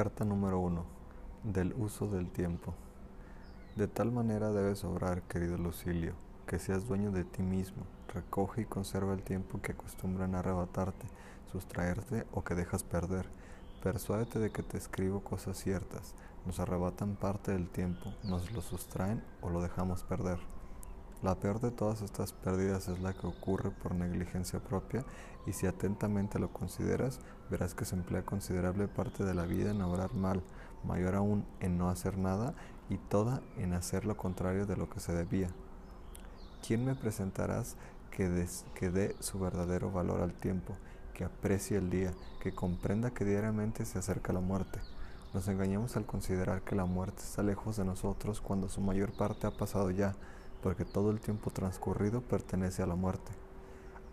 Carta número 1. Del uso del tiempo. De tal manera debes obrar, querido Lucilio, que seas dueño de ti mismo. Recoge y conserva el tiempo que acostumbran arrebatarte, sustraerte o que dejas perder. Persuádete de que te escribo cosas ciertas. Nos arrebatan parte del tiempo, nos lo sustraen o lo dejamos perder. La peor de todas estas pérdidas es la que ocurre por negligencia propia y si atentamente lo consideras, verás que se emplea considerable parte de la vida en obrar mal, mayor aún en no hacer nada y toda en hacer lo contrario de lo que se debía. ¿Quién me presentarás que, que dé su verdadero valor al tiempo, que aprecie el día, que comprenda que diariamente se acerca la muerte? Nos engañamos al considerar que la muerte está lejos de nosotros cuando su mayor parte ha pasado ya, porque todo el tiempo transcurrido pertenece a la muerte.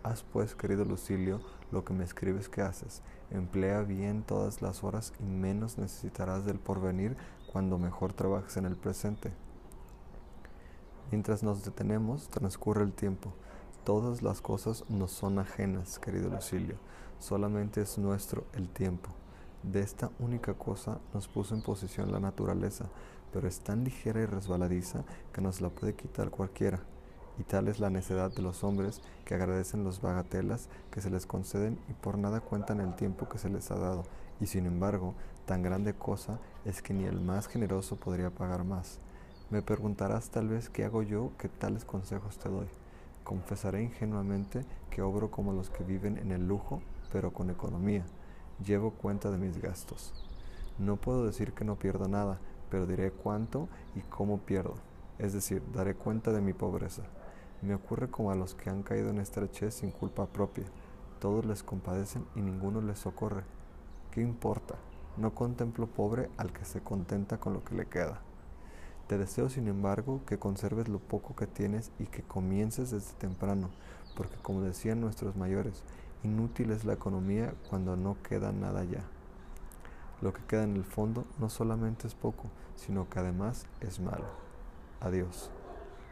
Haz pues, querido Lucilio, lo que me escribes que haces. Emplea bien todas las horas y menos necesitarás del porvenir cuando mejor trabajes en el presente. Mientras nos detenemos, transcurre el tiempo. Todas las cosas nos son ajenas, querido Lucilio. Solamente es nuestro el tiempo. De esta única cosa nos puso en posición la naturaleza, pero es tan ligera y resbaladiza que nos la puede quitar cualquiera. Y tal es la necedad de los hombres que agradecen los bagatelas que se les conceden y por nada cuentan el tiempo que se les ha dado. Y sin embargo, tan grande cosa es que ni el más generoso podría pagar más. Me preguntarás tal vez qué hago yo que tales consejos te doy. Confesaré ingenuamente que obro como los que viven en el lujo, pero con economía. Llevo cuenta de mis gastos. No puedo decir que no pierdo nada, pero diré cuánto y cómo pierdo, es decir, daré cuenta de mi pobreza. Me ocurre como a los que han caído en estrechez sin culpa propia. Todos les compadecen y ninguno les socorre. ¿Qué importa? No contemplo pobre al que se contenta con lo que le queda. Te deseo, sin embargo, que conserves lo poco que tienes y que comiences desde temprano, porque como decían nuestros mayores, inútil es la economía cuando no queda nada ya. Lo que queda en el fondo no solamente es poco, sino que además es malo. Adiós.